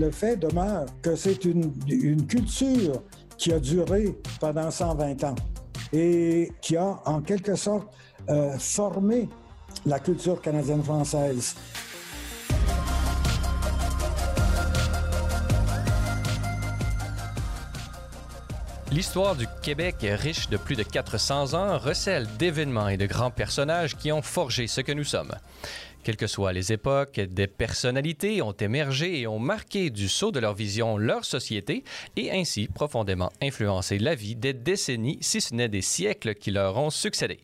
le fait demeure que c'est une, culture qui a duré pendant 120 ans et qui a en quelque sorte euh, formé la culture canadienne-française. L'histoire du Québec, riche de plus de 400 ans, recèle d'événements et de grands personnages qui ont forgé ce que nous sommes. Quelles que soient les époques, des personnalités ont émergé et ont marqué du sceau de leur vision leur société et ainsi profondément influencé la vie des décennies, si ce n'est des siècles qui leur ont succédé.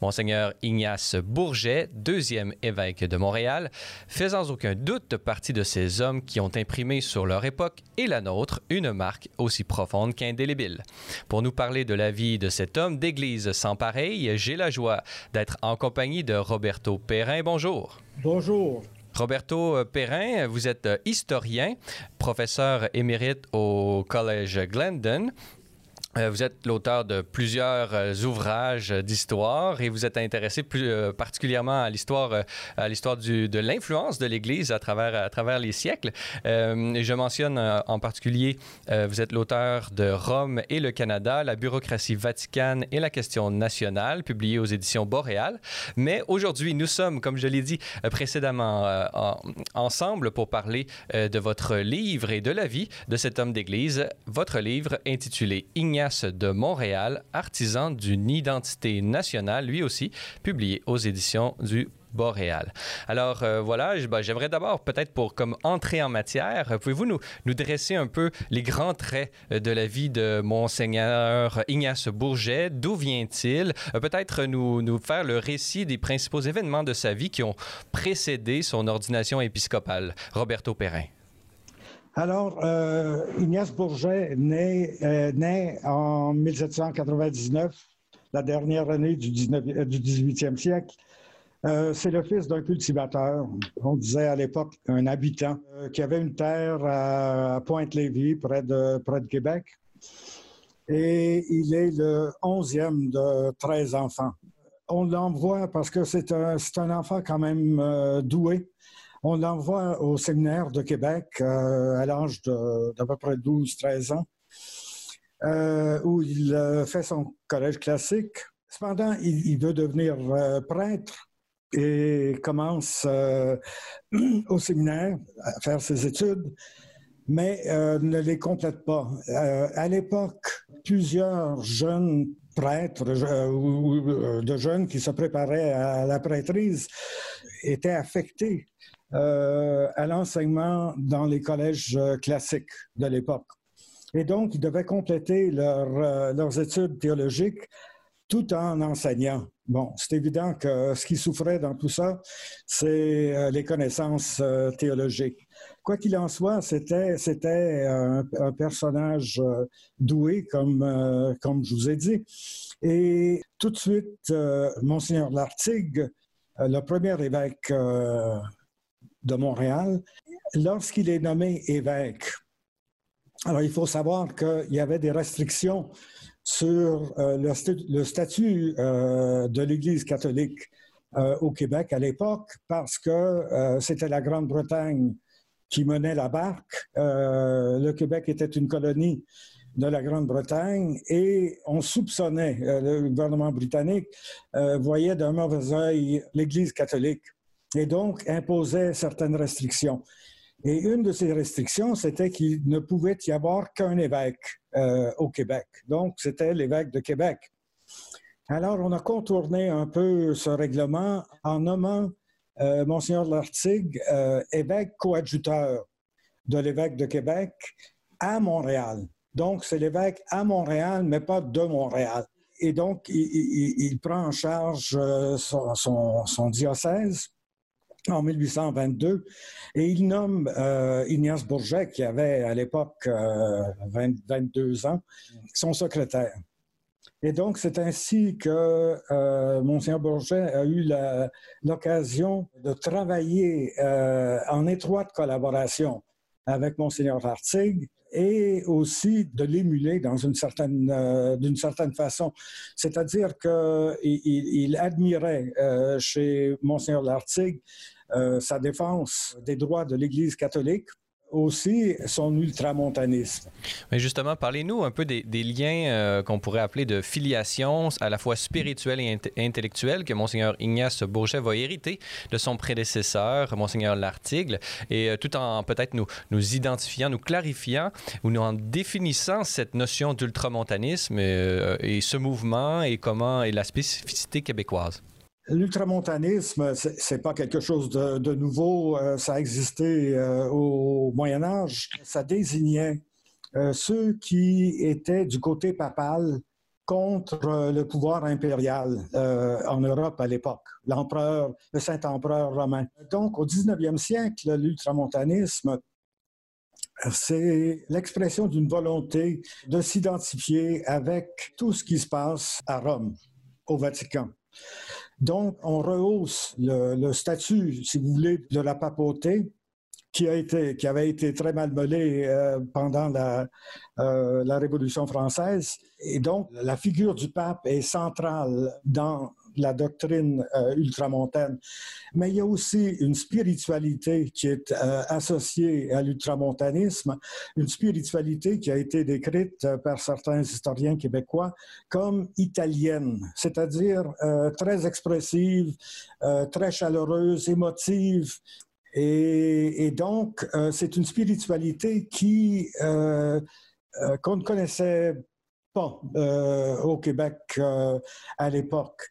Monseigneur Ignace Bourget, deuxième évêque de Montréal, fait sans aucun doute partie de ces hommes qui ont imprimé sur leur époque et la nôtre une marque aussi profonde qu'indélébile. Pour nous parler de la vie de cet homme d'église sans pareil, j'ai la joie d'être en compagnie de Roberto Perrin. Bonjour. Bonjour. Roberto euh, Perrin, vous êtes euh, historien, professeur émérite au Collège Glendon. Euh, vous êtes l'auteur de plusieurs euh, ouvrages d'histoire et vous êtes intéressé plus euh, particulièrement à l'histoire à l'histoire de l'influence de l'Église à travers à travers les siècles. je mentionne en particulier vous êtes l'auteur de Rome et le Canada, la bureaucratie vaticane et la question nationale, publié aux éditions Boréal. Mais aujourd'hui, nous sommes, comme je l'ai dit précédemment, ensemble pour parler de votre livre et de la vie de cet homme d'Église. Votre livre intitulé Ignace de Montréal, artisan d'une identité nationale, lui aussi, publié aux éditions du Boréal. Alors euh, voilà, ben, j'aimerais d'abord peut-être pour comme entrée en matière, pouvez-vous nous, dresser un peu les grands traits euh, de la vie de monseigneur Ignace Bourget, d'où vient-il, euh, peut-être nous faire le récit des principaux événements de sa vie qui ont précédé son ordination épiscopale. Roberto Perrin. Alors, euh, Ignace Bourget naît, euh, en 1799, la dernière année du, 19, euh, du 18e siècle. Euh, c'est le fils d'un cultivateur, on disait à l'époque un habitant, qui avait une terre à Pointe-Lévis, près de, près de Québec. Et il est le onzième de 13 enfants. On l'envoie parce que c'est un, un enfant quand même doué. On l'envoie au séminaire de Québec euh, à l'âge d'à peu près 12-13 ans, euh, où il euh, fait son collège classique. Cependant, il, veut devenir prêtre et commence au séminaire à faire ses études, mais ne les complète pas. à l'époque, plusieurs jeunes prêtres ou de jeunes qui se préparaient à la prêtrise étaient affectés à l'enseignement dans les collèges euh, classiques de l'époque. Et donc, ils devaient compléter leur, euh, leurs études théologiques tout en enseignant. Bon, c'est évident que ce qui souffrait dans tout ça, c'est euh, les connaissances euh, théologiques. Quoi qu'il en soit, c'était c'était un, un, personnage euh, doué, comme comme je vous ai dit. Et tout de suite, monseigneur Lartigue, le premier évêque de Montréal, lorsqu'il est nommé évêque. Alors, il faut savoir qu'il y avait des restrictions sur euh, le, st le, statut euh, de l'Église catholique euh, au Québec à l'époque parce que c'était la Grande-Bretagne qui menait la barque. Le Québec était une colonie de la Grande-Bretagne et on soupçonnait, le gouvernement britannique voyait d'un mauvais œil l'Église catholique et donc imposait certaines restrictions. Et une de ces restrictions, c'était qu'il ne pouvait y avoir qu'un évêque euh, au Québec. Donc, c'était l'évêque de Québec. Alors, on a contourné un peu ce règlement en nommant euh, Monseigneur Lartigue euh, évêque coadjuteur de l'évêque de Québec à Montréal. Donc, c'est l'évêque à Montréal, mais pas de Montréal. Et donc, il, prend en charge euh, son diocèse en 1822 et il nomme euh, Ignace Bourget, qui avait à l'époque euh, 20, 22 ans, son secrétaire. Et donc, c'est ainsi que euh, Monseigneur Bourget a eu l'occasion de travailler euh, en étroite collaboration avec Monseigneur Hartig et aussi de l'émuler dans une certaine euh, d'une certaine façon. C'est-à-dire que il, il admirait euh, chez Monseigneur Lartigue euh, sa défense des droits de l'Église catholique aussi son ultramontanisme. Mais justement, parlez-nous un peu des, liens euh, qu'on pourrait appeler de filiation, à la fois spirituelle et intellectuelle, que Monseigneur Ignace Bourget va hériter de son prédécesseur, Monseigneur Lartigle, et euh, tout en peut-être nous, nous identifiant, nous clarifiant ou nous en définissant cette notion d'ultramontanisme euh, et ce mouvement et comment est la spécificité québécoise. L'ultramontanisme, c'est pas quelque chose de, nouveau. Euh, ça a existé euh, au Moyen Âge. Ça désignait euh, ceux qui étaient du côté papal contre le pouvoir impérial en Europe à l'époque, l'empereur, le Saint-Empereur romain. Donc, au 19e siècle, l'ultramontanisme, c'est l'expression d'une volonté de s'identifier avec tout ce qui se passe à Rome, au Vatican. Donc, on rehausse le, statut, si vous voulez, de la papauté qui, a été, qui avait été très malmenée euh, pendant la, euh, la Révolution française. Et donc, la figure du pape est centrale dans la doctrine euh, ultramontaine. Mais il y a aussi une spiritualité qui est euh, associée à l'ultramontanisme, une spiritualité qui a été décrite euh, par certains historiens québécois comme italienne, c'est-à-dire très expressive, très chaleureuse, émotive, et, donc, c'est une spiritualité qui qu'on ne connaissait pas au Québec à l'époque.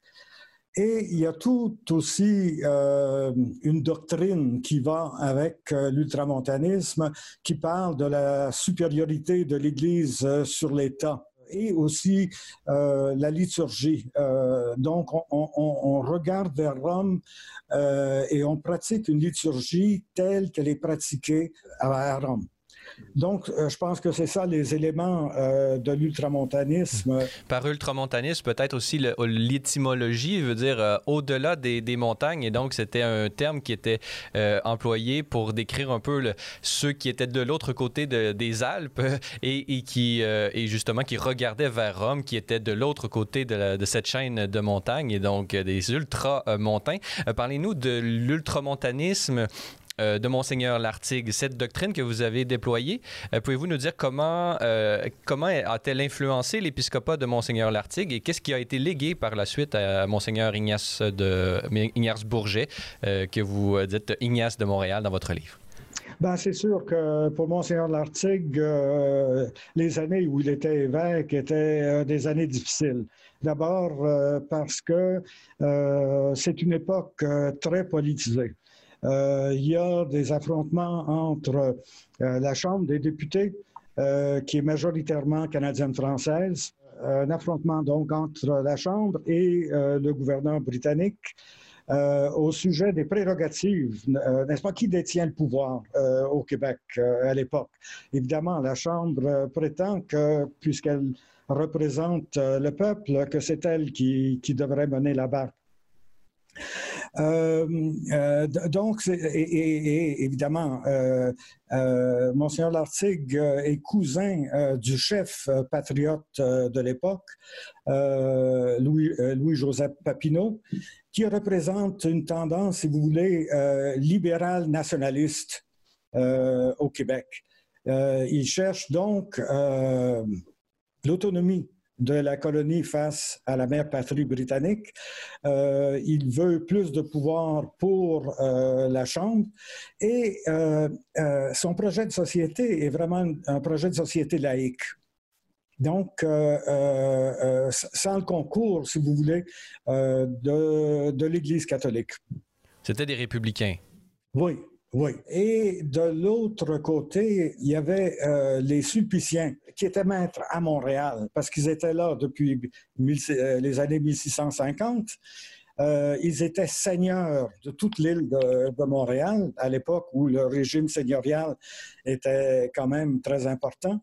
Et il y a tout aussi euh, une doctrine qui va avec euh, l'ultramontanisme, qui parle de la supériorité de l'Église euh, sur l'État et aussi la liturgie. donc, on, on, regarde vers Rome et on pratique une liturgie telle qu'elle est pratiquée à Rome. Donc, euh, je pense que c'est ça les éléments euh, de l'ultramontanisme. Par ultramontanisme, peut-être aussi l'étymologie veut dire euh, au-delà des, montagnes. Et donc, c'était un terme qui était employé pour décrire un peu ceux qui étaient de l'autre côté des Alpes et, qui, et justement, qui regardaient vers Rome, qui étaient de l'autre côté de, de, cette chaîne de montagnes et donc des ultramontains. Parlez-nous de l'ultramontanisme euh, de Monseigneur Lartigue. Cette doctrine que vous avez déployée, euh, pouvez-vous nous dire comment, euh, comment a-t-elle influencé l'épiscopat de Monseigneur Lartigue et qu'est-ce qui a été légué par la suite à Monseigneur Ignace, de, Ignace Bourget, que vous dites Ignace de Montréal dans votre livre? Ben, c'est sûr que pour Monseigneur Lartigue, les années où il était évêque étaient des années difficiles. D'abord parce que c'est une époque très politisée. Euh, il y a des affrontements entre euh, la Chambre des députés, euh, qui est majoritairement canadienne-française, un affrontement donc entre la Chambre et le gouverneur britannique. au sujet des prérogatives, n'est-ce pas, qui détient le pouvoir au Québec à l'époque? Évidemment, la Chambre prétend que, puisqu'elle représente le peuple, que c'est elle qui, qui devrait mener la barque. Euh, euh, donc, et, évidemment, euh, Monseigneur Lartigue est cousin du chef patriote de l'époque, Louis, Louis-Joseph Papineau, qui représente une tendance, si vous voulez, libérale nationaliste au Québec. il cherche donc l'autonomie de la colonie face à la mère patrie britannique. Euh, il veut plus de pouvoir pour euh, la Chambre et euh, son projet de société est vraiment un projet de société laïque. Donc, sans le concours, si vous voulez, de, de l'Église catholique. C'était des républicains. Oui, oui. Et de l'autre côté, il y avait euh, les Sulpiciens qui étaient maîtres à Montréal parce qu'ils étaient là depuis euh, les années 1650. Euh, ils étaient seigneurs de toute l'île de, Montréal à l'époque où le régime seigneurial était quand même très important.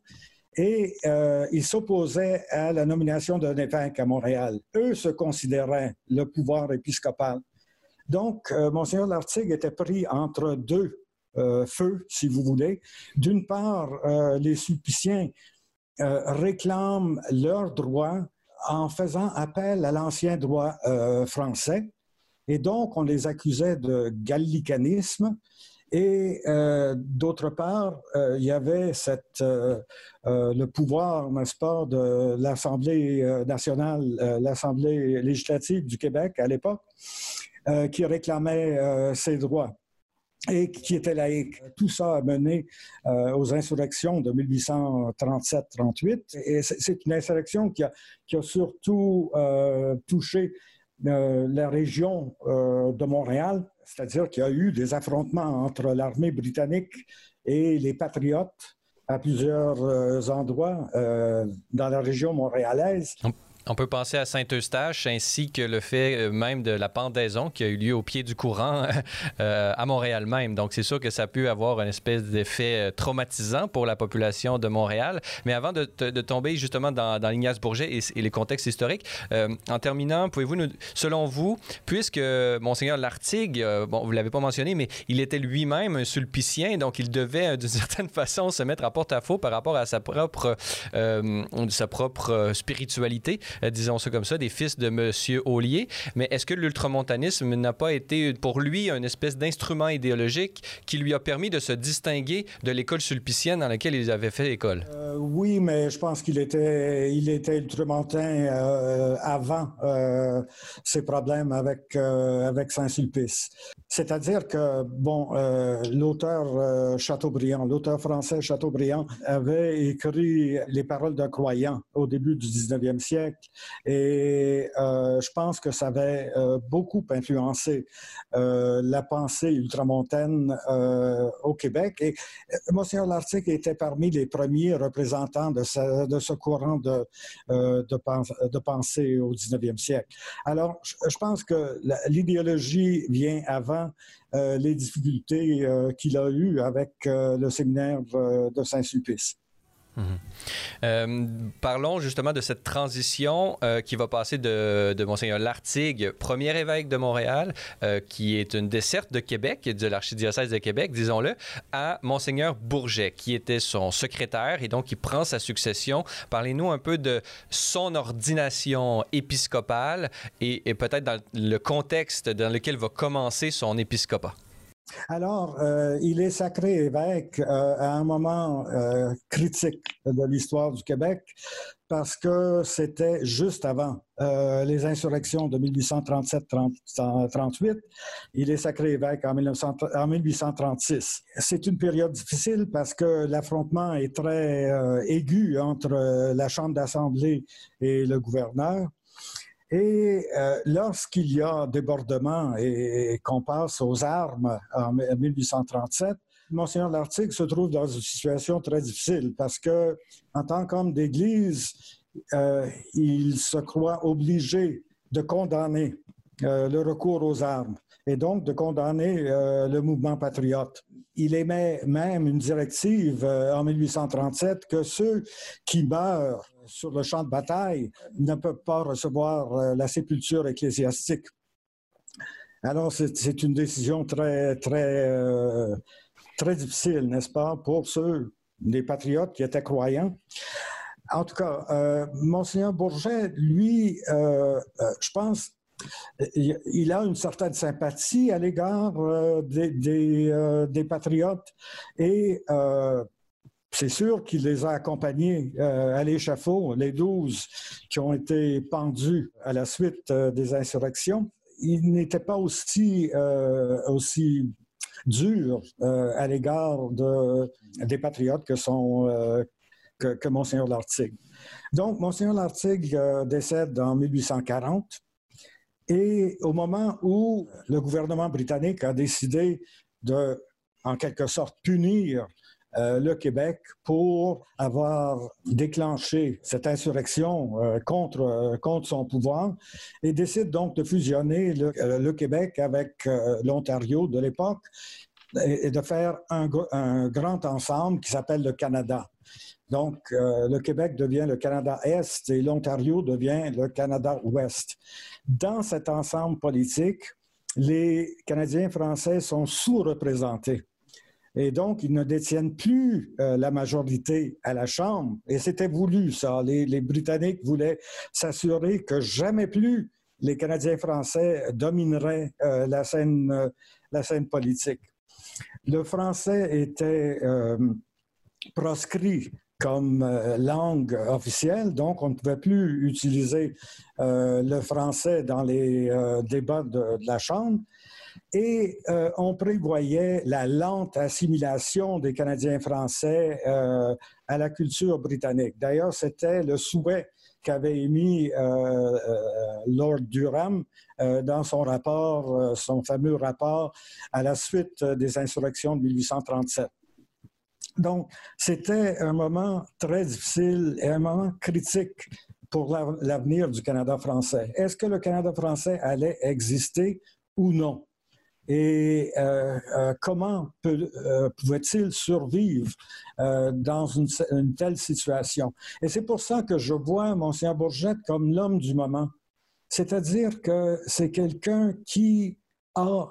Et ils s'opposaient à la nomination d'un évêque à Montréal. Eux se considéraient le pouvoir épiscopal. Donc, euh, Monseigneur Lartigue était pris entre deux euh, feux, si vous voulez. D'une part, euh, les Sulpiciens réclament leurs droits en faisant appel à l'ancien droit français Et donc, on les accusait de gallicanisme. Et euh, d'autre part, euh, il y avait euh, le pouvoir, n'est-ce pas, de l'Assemblée nationale, l'Assemblée législative du Québec à l'époque, qui réclamait ses droits et qui était laïque. Tout ça a mené aux insurrections de 1837-38. Et c'est une insurrection qui a, surtout touché la région de Montréal, c'est-à-dire qu'il y a eu des affrontements entre l'armée britannique et les patriotes à plusieurs euh, endroits euh, dans la région montréalaise. On peut penser à Saint-Eustache ainsi que le fait euh, même de la pendaison qui a eu lieu au pied du courant euh, à Montréal même. Donc, c'est sûr que ça peut avoir une espèce d'effet euh, traumatisant pour la population de Montréal. Mais avant de, tomber justement dans, l'Ignace Bourget et, les contextes historiques, en terminant, pouvez-vous nous, selon vous, puisque Monseigneur Lartigue, bon, vous l'avez pas mentionné, mais il était lui-même un sulpicien, donc il devait d'une certaine façon se mettre à porte-à-faux par rapport à sa propre, sa propre spiritualité. Euh, disons ça comme ça, des fils de M. Ollier. Mais est-ce que l'ultramontanisme n'a pas été pour lui une espèce d'instrument idéologique qui lui a permis de se distinguer de l'école sulpicienne dans laquelle il avait fait l'école? Euh, oui, mais je pense qu'il était, il était ultramontain euh, avant ses problèmes avec, avec Saint-Sulpice. C'est-à-dire que, bon, l'auteur Chateaubriand, l'auteur français Chateaubriand avait écrit les paroles d'un croyant au début du 19e siècle et euh, je pense que ça avait euh, beaucoup influencé euh, la pensée ultramontaine au Québec. Et Monsieur Lartigue était parmi les premiers représentants de ce, courant de, de, pensée au 19e siècle. Alors, je, pense que l'idéologie vient avant les difficultés qu'il a eues avec le séminaire de Saint-Sulpice. Mhm. Euh, parlons justement de cette transition euh, qui va passer de, de Monseigneur Lartigue, premier évêque de Montréal, euh, qui est une desserte de Québec, de l'archidiocèse de Québec, disons-le, à Monseigneur Bourget, qui était son secrétaire et donc qui prend sa succession. Parlez-nous un peu de son ordination épiscopale et, et peut-être dans le contexte dans lequel va commencer son épiscopat. Alors, euh, il est sacré évêque euh, à un moment euh, critique de l'histoire du Québec parce que c'était juste avant les insurrections de 1837-38. Il est sacré évêque en, en 1836. C'est une période difficile parce que l'affrontement est très aigu entre la Chambre d'Assemblée et le gouverneur. Et euh, lorsqu'il y a débordement et, qu'on passe aux armes en 1837, Monseigneur Lartigue se trouve dans une situation très difficile parce que, en tant qu'homme d'Église, euh, il se croit obligé de condamner euh, le recours aux armes et donc de condamner le mouvement patriote. Il émet même une directive en 1837 que ceux qui meurent sur le champ de bataille ne peuvent pas recevoir euh, la sépulture ecclésiastique. Alors, c'est une décision très, très, euh, très difficile, n'est-ce pas, pour ceux, des patriotes qui étaient croyants. En tout cas, euh, Monseigneur Bourget, lui, je pense, il a une certaine sympathie à l'égard des, des, des, patriotes et c'est sûr qu'il les a accompagnés euh, à l'échafaud, les douze qui ont été pendus à la suite euh, des insurrections. Il n'était pas aussi, euh, aussi dur à l'égard de, des patriotes que, sont, que Monseigneur Lartigue. Donc, Monseigneur Lartigue décède en 1840. Et au moment où le gouvernement britannique a décidé de, en quelque sorte, punir euh, le Québec pour avoir déclenché cette insurrection euh, contre, euh, contre son pouvoir et décide donc de fusionner le, Québec avec l'Ontario de l'époque et, de faire un, grand ensemble qui s'appelle le Canada. Donc, le Québec devient le Canada-Est et l'Ontario devient le Canada-Ouest. Dans cet ensemble politique, les Canadiens français sont sous-représentés. Et donc, ils ne détiennent plus euh, la majorité à la Chambre. Et c'était voulu, ça. Les, Britanniques voulaient s'assurer que jamais plus les Canadiens français domineraient la, scène, la scène politique. Le français était proscrit comme langue officielle, donc on ne pouvait plus utiliser le français dans les débats de, la Chambre. Et euh, on prévoyait la lente assimilation des Canadiens français euh, à la culture britannique. D'ailleurs, c'était le souhait qu'avait émis euh, Lord Durham dans son rapport, son fameux rapport à la suite des insurrections de 1837. Donc, c'était un moment très difficile et un moment critique pour l'avenir du Canada français. Est-ce que le Canada français allait exister ou non? Et euh, euh, comment euh, pouvait-il survivre dans une, telle situation? Et c'est pour ça que je vois Monsieur Bourgette comme l'homme du moment. C'est-à-dire que c'est quelqu'un qui a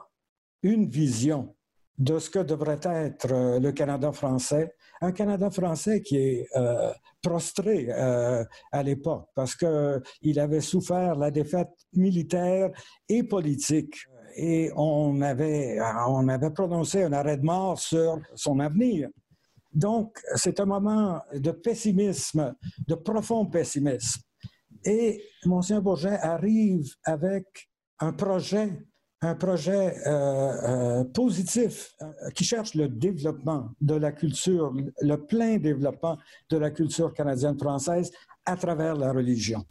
une vision de ce que devrait être le Canada français, un Canada français qui est prostré à l'époque parce qu'il avait souffert la défaite militaire et politique et on avait, on avait prononcé un arrêt de mort sur son avenir. Donc, c'est un moment de pessimisme, de profond pessimisme. Et Monsieur Bourget arrive avec un projet, un projet euh, euh, positif euh, qui cherche le développement de la culture, le plein développement de la culture canadienne-française à travers la religion.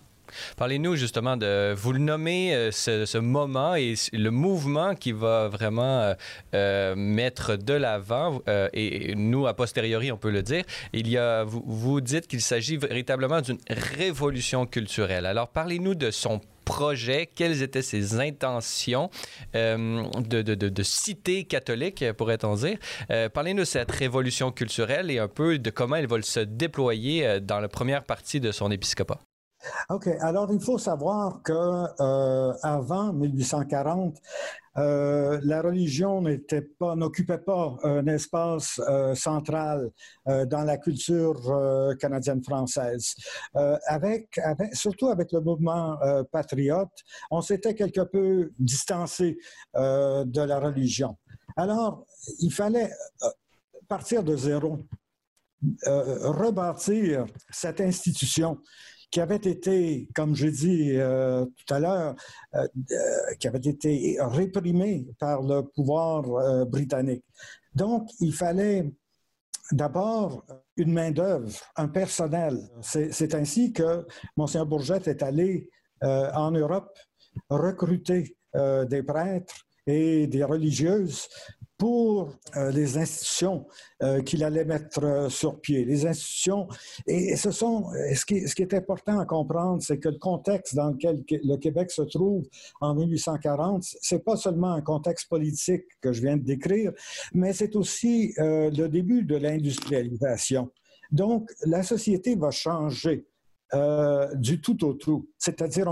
Parlez-nous justement de, vous le nommez, euh, ce, moment et le mouvement qui va vraiment euh, euh, mettre de l'avant, et, nous, a posteriori, on peut le dire, il y a, vous, vous dites qu'il s'agit véritablement d'une révolution culturelle. Alors, parlez-nous de son projet, quelles étaient ses intentions de, de, de, cité catholique, pourrait-on dire? Parlez-nous de cette révolution culturelle et un peu de comment elle va se déployer dans la première partie de son épiscopat. OK. Alors, il faut savoir que euh, avant 1840, euh, la religion n'occupait pas un espace euh, central dans la culture canadienne française. Avec, surtout avec le mouvement patriote, on s'était quelque peu distancé de la religion. Alors, il fallait partir de zéro, rebâtir cette institution qui avait été, comme j'ai dit euh, tout à l'heure, euh, euh, qui avait été réprimé par le pouvoir britannique. Donc, il fallait d'abord une main-d'œuvre, un personnel. C'est ainsi que Monseigneur Bourget est allé en Europe recruter des prêtres et des religieuses pour euh, les institutions euh, qu'il allait mettre euh, sur pied. Les institutions, et, ce sont, ce qui, ce qui, est important à comprendre, c'est que le contexte dans lequel le Québec se trouve en 1840, c'est pas seulement un contexte politique que je viens de décrire, mais c'est aussi le début de l'industrialisation. Donc, la société va changer. Euh, du tout au tout. C'est-à-dire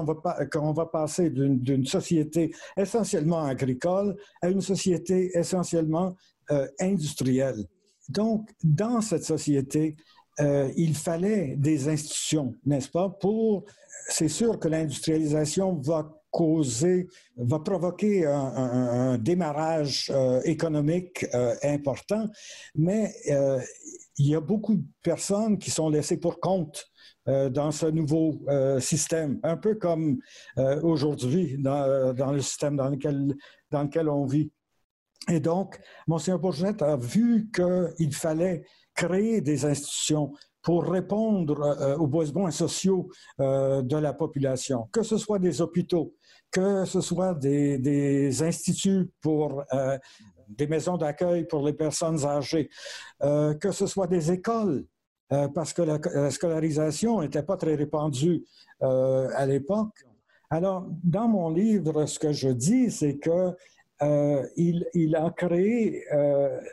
qu'on va passer d'une société essentiellement agricole à une société essentiellement euh, industrielle. Donc, dans cette société, euh, il fallait des institutions, n'est-ce pas, pour... C'est sûr que l'industrialisation va causer, va provoquer un, démarrage économique important, mais il y a beaucoup de personnes qui sont laissées pour compte euh, dans ce nouveau euh, système, un peu comme euh, aujourd'hui dans, le système dans lequel, dans lequel on vit. Et donc, Monseigneur Bourget a vu qu'il fallait créer des institutions pour répondre aux besoins sociaux de la population, que ce soit des hôpitaux, que ce soit des instituts pour des maisons d'accueil pour les personnes âgées, que ce soit des écoles euh, parce que la, scolarisation n'était pas très répandue euh, à l'époque. Alors, dans mon livre, ce que je dis, c'est que euh, il, a créé,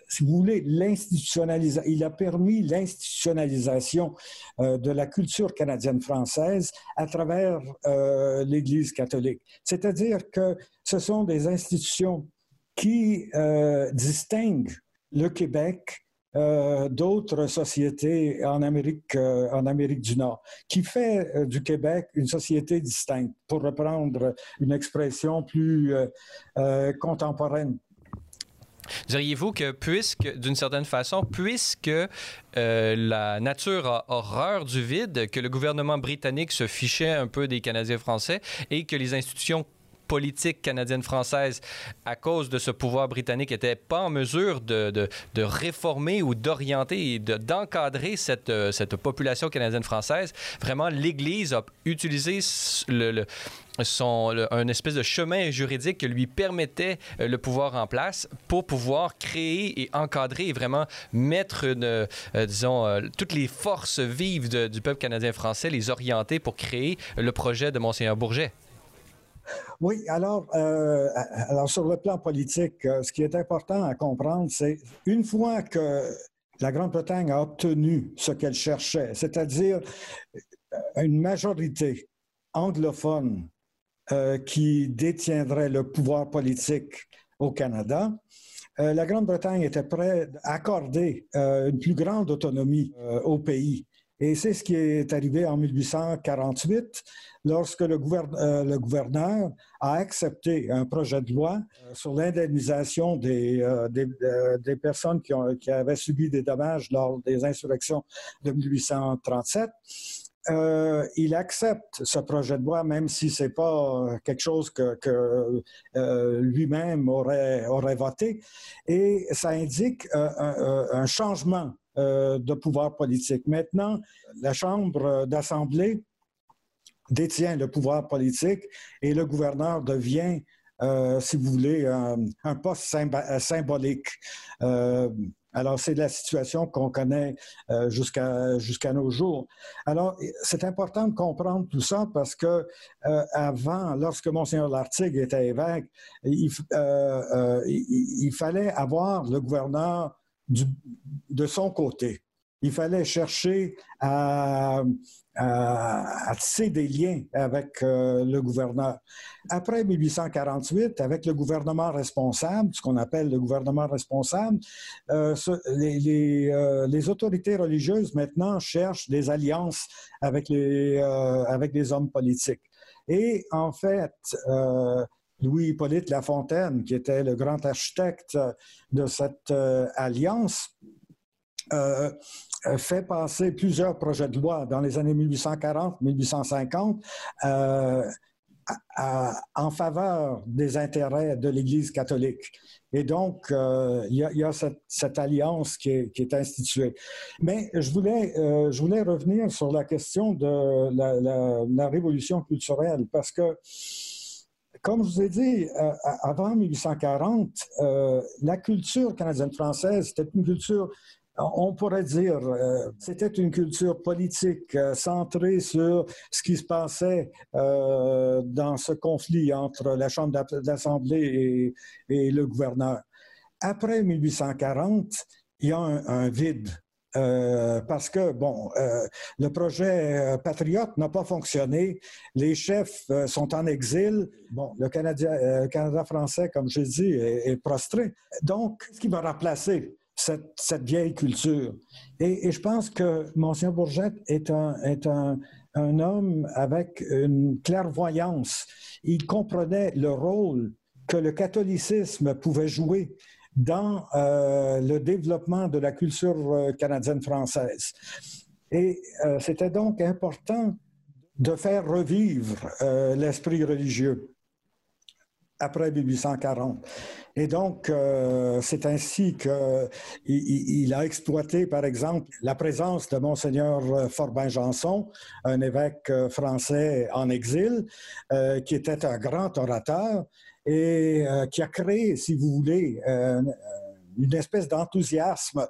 si vous voulez, l'institutionnalisation, il a permis l'institutionnalisation de la culture canadienne-française à travers l'Église catholique. C'est-à-dire que ce sont des institutions qui distinguent le Québec d'autres sociétés en Amérique, en Amérique du Nord, qui fait du Québec une société distincte, pour reprendre une expression plus contemporaine? Diriez-vous que, puisque, d'une certaine façon, puisque la nature a horreur du vide, que le gouvernement britannique se fichait un peu des Canadiens français et que les institutions politique canadienne-française, à cause de ce pouvoir britannique, n'était pas en mesure de, réformer ou d'orienter et d'encadrer cette, euh, cette population canadienne-française. Vraiment, l'Église a utilisé un espèce de chemin juridique qui lui permettait euh, le pouvoir en place pour pouvoir créer et encadrer et vraiment mettre, euh, disons, toutes les forces vives du peuple canadien-français, les orienter pour créer le projet de Monseigneur Bourget. Oui, alors, euh, alors sur le plan politique, euh, ce qui est important à comprendre, c'est une fois que la Grande-Bretagne a obtenu ce qu'elle cherchait, c'est-à-dire une majorité anglophone euh, qui détiendrait le pouvoir politique au Canada, la Grande-Bretagne était prête à accorder une plus grande autonomie au pays. Et c'est ce qui est arrivé en 1848 lorsque le, euh, le, gouverneur a accepté un projet de loi euh, sur l'indemnisation des, euh, personnes qui, avaient subi des dommages lors des insurrections de 1837. il accepte ce projet de loi, même si ce n'est pas quelque chose que, lui-même aurait, voté. Et ça indique un changement de pouvoir politique. Maintenant, la Chambre d'Assemblée détient le pouvoir politique et le gouverneur devient, euh, si vous voulez, un, poste euh, symbolique. Euh, alors, c'est la situation qu'on connaît jusqu'à jusqu'à nos jours. Alors, c'est important de comprendre tout ça parce que avant, lorsque Monseigneur Lartigue était évêque, il, fallait avoir le gouverneur de son côté. Il fallait chercher à, à, tisser des liens avec euh, le gouverneur. Après 1848, avec le gouvernement responsable, ce qu'on appelle le gouvernement responsable, euh, les, euh, les, autorités religieuses maintenant cherchent des alliances avec les, avec les hommes politiques. Et en fait, Louis-Hippolyte Lafontaine, qui était le grand architecte de cette alliance, euh, fait passer plusieurs projets de loi dans les années 1840-1850 euh, en faveur des intérêts de l'Église catholique. Et donc, euh, il y, a, cette, alliance qui est, instituée. Mais je voulais, revenir sur la question de la révolution culturelle, parce que comme je vous ai dit, avant 1840, la culture canadienne-française était une culture on pourrait dire euh, c'était une culture politique euh, centrée sur ce qui se passait euh, dans ce conflit entre la Chambre d'Assemblée et, le gouverneur. Après 1840, il y a un, vide. Parce que, bon, le projet patriote n'a pas fonctionné, les chefs sont en exil, bon, le Canada, français, comme je dis, est, prostré. Donc, ce qui va remplacer cette, vieille culture. Et, je pense que Monsieur Bourget est un, homme avec une clairvoyance. Il comprenait le rôle que le catholicisme pouvait jouer dans euh, le développement de la culture euh, canadienne-française. Et euh, c'était donc important de faire revivre l'esprit religieux après 1840. Et donc, c'est ainsi qu'il il a exploité, par exemple, la présence de Monseigneur Forbin Janson, un évêque français en exil, qui était un grand orateur et euh, qui a créé, si vous voulez, une espèce d'enthousiasme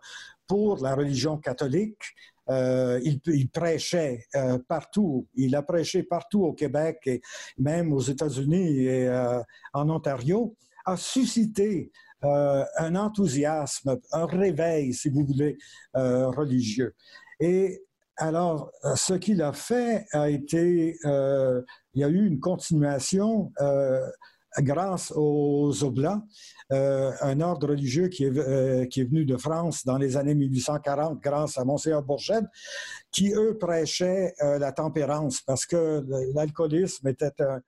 pour la religion catholique euh, il, prêchait euh, partout. Il a prêché partout au Québec et même aux États-Unis et euh, en Ontario, a suscité un enthousiasme, un réveil, si vous voulez, religieux. Et alors, ce qu'il a fait a été, il y a eu une continuation grâce aux Oblats, un ordre religieux qui est, qui est venu de France dans les années 1840 grâce à Monseigneur Bourget, qui, eux, prêchaient la tempérance parce que l'alcoolisme était un,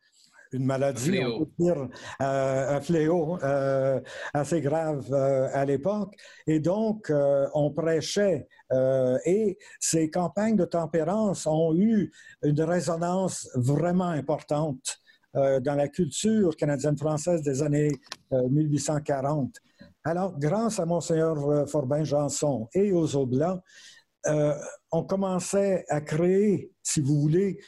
une maladie, un on peut dire, euh, un fléau euh, assez grave euh, à l'époque. Et donc, on prêchait et ces campagnes de tempérance ont eu une résonance vraiment importante dans la culture canadienne-française des années 1840. Alors, grâce à Monseigneur Forbin-Janson et aux Oblats, on commençait à créer, si vous voulez,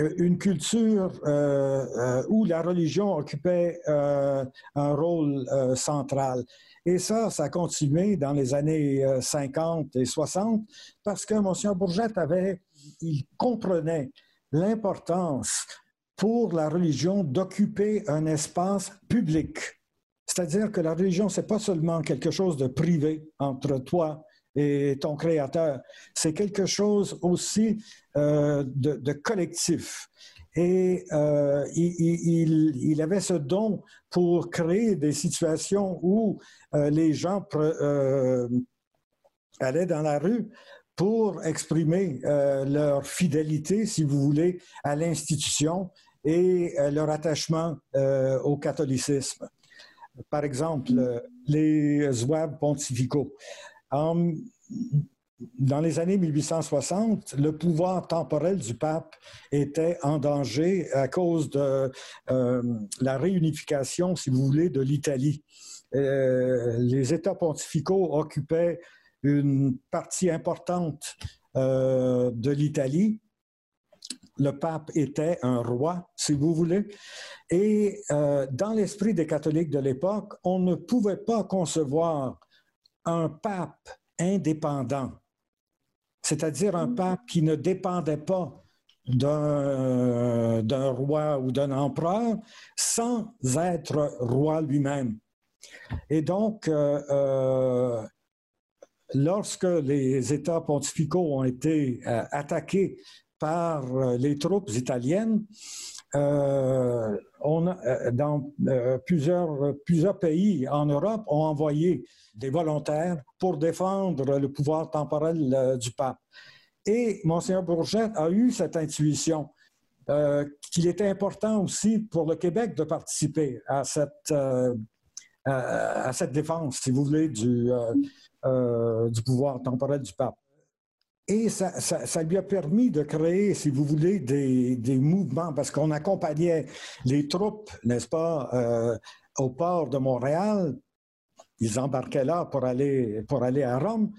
euh, une culture euh, euh, où la religion occupait un rôle central. Et ça, ça a continué dans les années 50 et 60 parce que Monsieur Bourget avait, il comprenait l'importance pour la religion d'occuper un espace public. C'est-à-dire que la religion, c'est pas seulement quelque chose de privé entre toi et ton créateur. C'est quelque chose aussi euh, de, collectif. Et euh, il, avait ce don pour créer des situations où euh, les gens allaient dans la rue pour exprimer leur fidélité, si vous voulez, à l'institution et leur attachement au catholicisme. Par exemple, les zouaves pontificaux dans les années 1860, le pouvoir temporel du pape était en danger à cause de euh, la réunification, si vous voulez, de l'Italie. Euh, les États pontificaux occupaient une partie importante euh, de l'Italie. Le pape était un roi, si vous voulez. Et dans l'esprit des catholiques de l'époque, on ne pouvait pas concevoir un pape indépendant, c'est-à-dire un pape qui ne dépendait pas d'un roi ou d'un empereur sans être roi lui-même. Et donc, euh, euh, lorsque les États pontificaux ont été euh, attaqués par les troupes italiennes, euh, euh, dans euh, plusieurs, pays en Europe ont envoyé des volontaires pour défendre le pouvoir temporel du pape. Et Monseigneur Bourget a eu cette intuition qu'il était important aussi pour le Québec de participer à cette, défense, si vous voulez, du pouvoir temporel du pape. Et ça, ça, lui a permis de créer, si vous voulez, des, des mouvements, parce qu'on accompagnait les troupes, n'est-ce pas, euh, au port de Montréal. Ils embarquaient là pour aller, pour aller à Rome.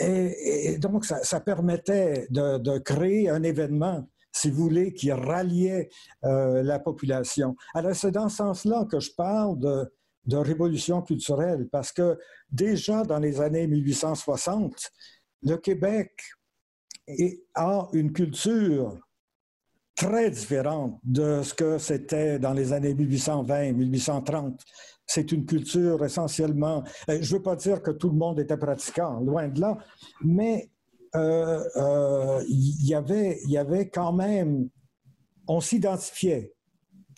Et, donc, ça, ça permettait de, de, créer un événement, si vous voulez, qui ralliait euh, la population. Alors, c'est dans ce sens-là que je parle de, de révolution culturelle, parce que déjà dans les années 1860, le Québec et a une culture très différente de ce que c'était dans les années 1820-1830. C'est une culture essentiellement, euh, je ne veux pas dire que tout le monde était pratiquant, loin de là, mais euh, euh, il y avait quand même, on s'identifiait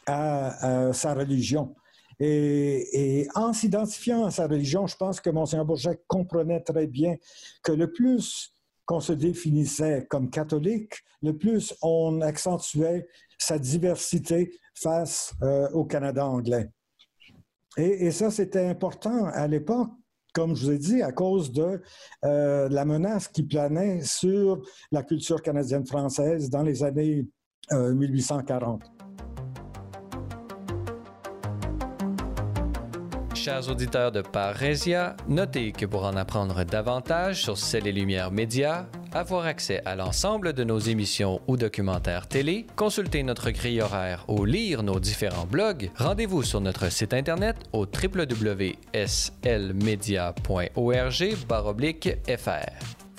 à, sa religion. Et, et en s'identifiant à sa religion, je pense que Monseigneur Bourget comprenait très bien que le plus qu'on se définissait comme catholique, le plus on accentuait sa diversité face euh, au Canada anglais. Et, ça, c'était important à l'époque, comme je vous ai dit, à cause de euh, la menace qui planait sur la culture canadienne-française dans les années 1840. Chers auditeurs de Parésia, notez que pour en apprendre davantage sur Celles et Lumières Médias, avoir accès à l'ensemble de nos émissions ou documentaires télé, consulter notre grille horaire ou lire nos différents blogs, rendez-vous sur notre site internet au www.slmedia.org/fr.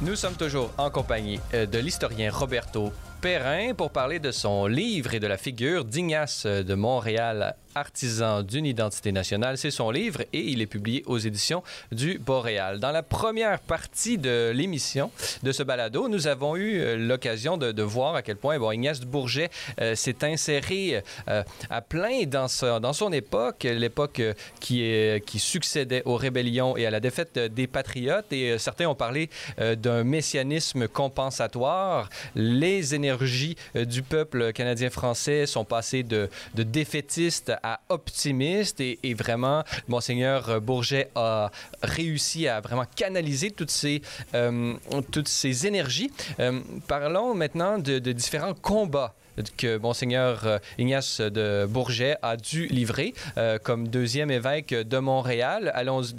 Nous sommes toujours en compagnie euh, de l'historien Roberto Perrin pour parler de son livre et de la figure d'Ignace de Montréal artisan d'une identité nationale. C'est son livre et il est publié aux éditions du Boréal. Dans la première partie de l'émission de ce balado, nous avons eu euh, l'occasion de, voir à quel point Ignace Bourget euh, s'est inséré euh, à plein dans, dans son époque, l'époque qui, qui succédait aux rébellions et à la défaite des patriotes. Et certains ont parlé d'un messianisme compensatoire. Les énergies du peuple canadien-français sont passées de, de défaitistes optimiste et, vraiment, Monseigneur Bourget a réussi à vraiment canaliser toutes ces, euh, toutes ces énergies. Euh, parlons maintenant de différents combats que Monseigneur euh, Ignace de Bourget a dû livrer euh, comme deuxième évêque de Montréal.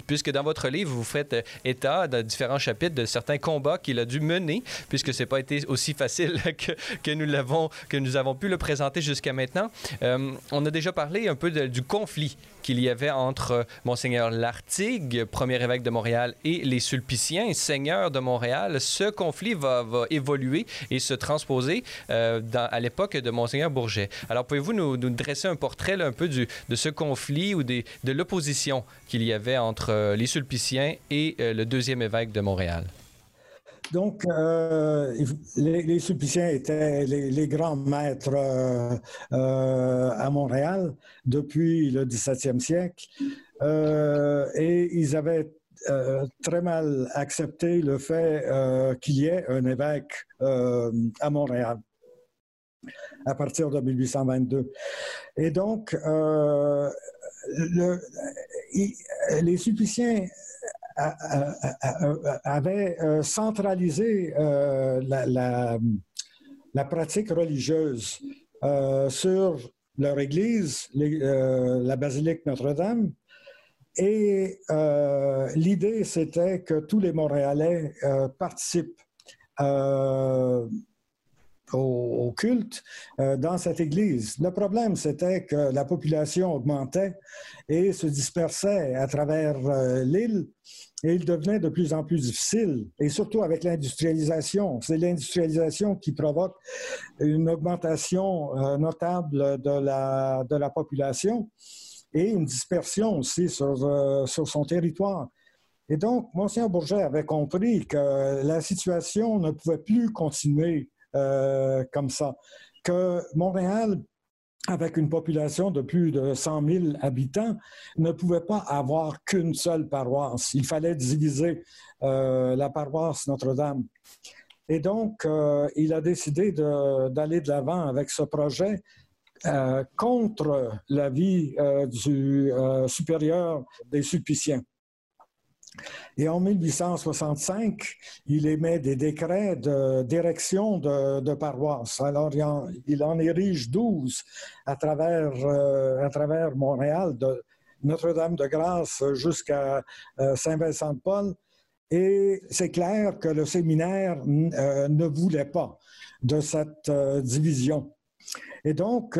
Puisque dans votre livre, vous faites euh, état de différents chapitres de certains combats qu'il a dû mener, puisque c'est pas été aussi facile que, que nous l'avons, que nous avons pu le présenter jusqu'à maintenant. on a déjà parlé un peu du conflit qu'il y avait entre Monseigneur Lartigue, premier évêque de Montréal, et les Sulpiciens, seigneurs de Montréal. Ce conflit va, évoluer et se transposer dans, à l'époque de Monseigneur Bourget. Alors, pouvez-vous nous, dresser un portrait un peu de ce conflit ou de l'opposition qu'il y avait entre euh, les Sulpiciens et euh, le deuxième évêque de Montréal? Donc, euh, les, Sulpiciens étaient les, grands maîtres à Montréal depuis le 17e siècle et ils avaient très mal accepté le fait qu'il y ait un évêque à Montréal à partir de 1822. Et donc, euh, les Sulpiciens avaient euh, centralisé euh, la, pratique religieuse sur leur église, la basilique Notre-Dame, et l'idée, c'était que tous les Montréalais participent au, culte euh, dans cette église. Le problème, c'était que la population augmentait et se dispersait à travers euh, l'île et il devenait de plus en plus difficile, et surtout avec l'industrialisation. C'est l'industrialisation qui provoque une augmentation euh, notable de la, population et une dispersion aussi sur, sur son territoire. Et donc, Monsieur Bourget avait compris que la situation ne pouvait plus continuer euh, comme ça. Que Montréal, avec une population de plus de 100 000 habitants, ne pouvait pas avoir qu'une seule paroisse. Il fallait diviser euh, la paroisse Notre-Dame. Et donc, euh, il a décidé d'aller de l'avant avec ce projet contre l'avis du supérieur des Sulpiciens. Et en 1865, il émet des décrets d'érection de, de, paroisses. Alors, il en, érige 12 à travers, euh, à travers Montréal, de Notre-Dame-de-Grâce jusqu'à euh, Saint-Vincent-de-Paul. Et c'est clair que le séminaire euh, ne voulait pas de cette division. Et donc,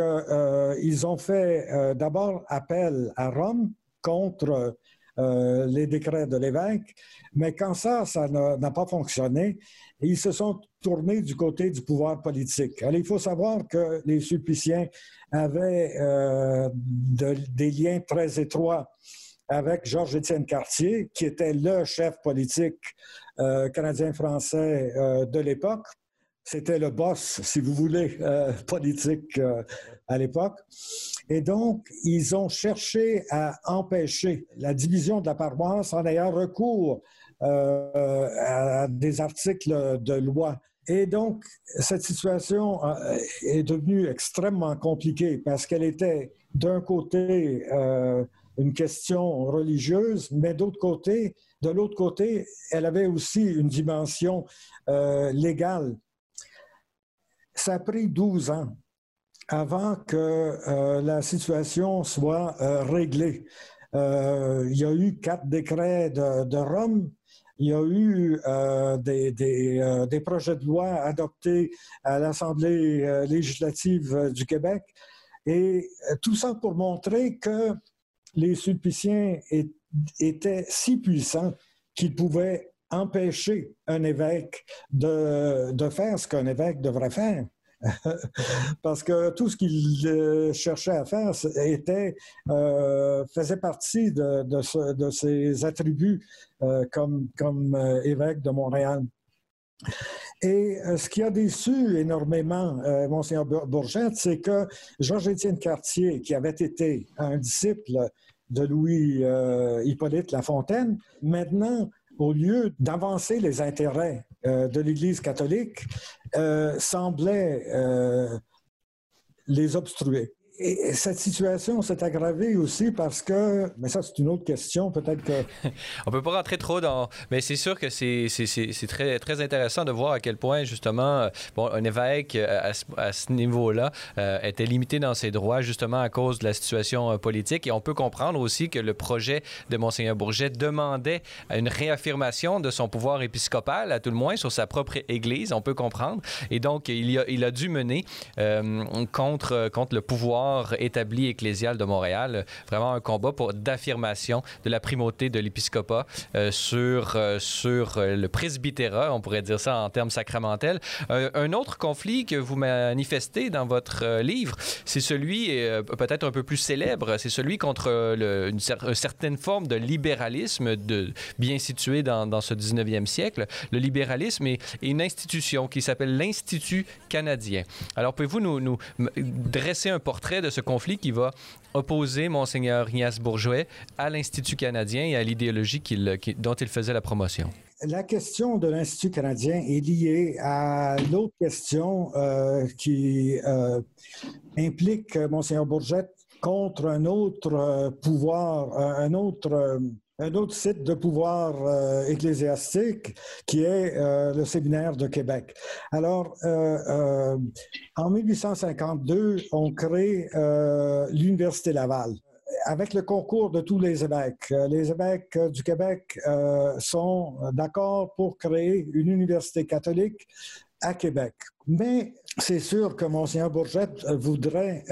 ils ont fait d'abord appel à Rome contre euh, les décrets de l'évêque. Mais quand ça, ça n'a pas fonctionné, ils se sont tournés du côté du pouvoir politique. Alors, il faut savoir que les Sulpiciens avaient euh, des liens très étroits avec Georges-Étienne Cartier, qui était le chef politique euh, canadien-français de l'époque. C'était le boss, si vous voulez, politique à l'époque. Et donc, ils ont cherché à empêcher la division de la paroisse en ayant recours euh, à des articles de loi. Et donc, cette situation euh, est devenue extrêmement compliquée parce qu'elle était d'un côté euh, une question religieuse, mais d'autre côté, de l'autre côté, elle avait aussi une dimension euh, légale. Ça a pris 12 ans avant que euh, la situation soit euh, réglée. il y a eu quatre décrets de, Rome. Il y a eu des, des, projets de loi adoptés à l'Assemblée législative du Québec. Et tout ça pour montrer que les Sulpiciens étaient si puissants qu'ils pouvaient empêcher un évêque de, faire ce qu'un évêque devrait faire. Parce que tout ce qu'il euh, cherchait à faire était, euh, faisait partie de, ses attributs euh, comme, comme évêque de Montréal. Et ce qui a déçu énormément Monseigneur Bourgette, c'est que Georges-Étienne Cartier, qui avait été un disciple de Louis Hippolyte Lafontaine, maintenant au lieu d'avancer les intérêts euh, de l'Église catholique, euh, semblait euh, les obstruer. Et cette situation s'est aggravée aussi parce que, mais ça c'est une autre question, peut-être que... On peut pas rentrer trop dans... Mais c'est sûr que c'est très, très intéressant de voir à quel point, justement, bon, un évêque à, ce, niveau-là était limité dans ses droits, justement à cause de la situation politique. Et on peut comprendre aussi que le projet de Monseigneur Bourget demandait une réaffirmation de son pouvoir épiscopal, à tout le moins, sur sa propre Église, on peut comprendre. Et donc, il a, il a dû mener contre, contre le pouvoir établi ecclésial de Montréal. Vraiment un combat pour d'affirmation de la primauté de l'épiscopat euh, sur, euh, sur euh, le presbytérat, on pourrait dire ça en termes sacramentels. un autre conflit que vous manifestez dans votre livre, c'est celui peut-être un peu plus célèbre, c'est celui contre une, certaine forme de libéralisme de, bien situé dans, ce 19e siècle. Le libéralisme est, une institution qui s'appelle l'Institut canadien. Alors, pouvez-vous nous, nous dresser un portrait de ce conflit qui va opposer Monseigneur Ignace Bourgeois à l'Institut canadien et à l'idéologie dont il faisait la promotion. La question de l'Institut canadien est liée à l'autre question euh, qui euh, implique Monseigneur Bourget contre un autre euh, pouvoir, un autre un autre site de pouvoir euh, ecclésiastique qui est euh, le séminaire de Québec. Alors, euh, en 1852, on crée l'Université Laval avec le concours de tous les évêques. Les évêques du Québec sont d'accord pour créer une université catholique à Québec. Mais c'est sûr que Monseigneur Bourgette voudrait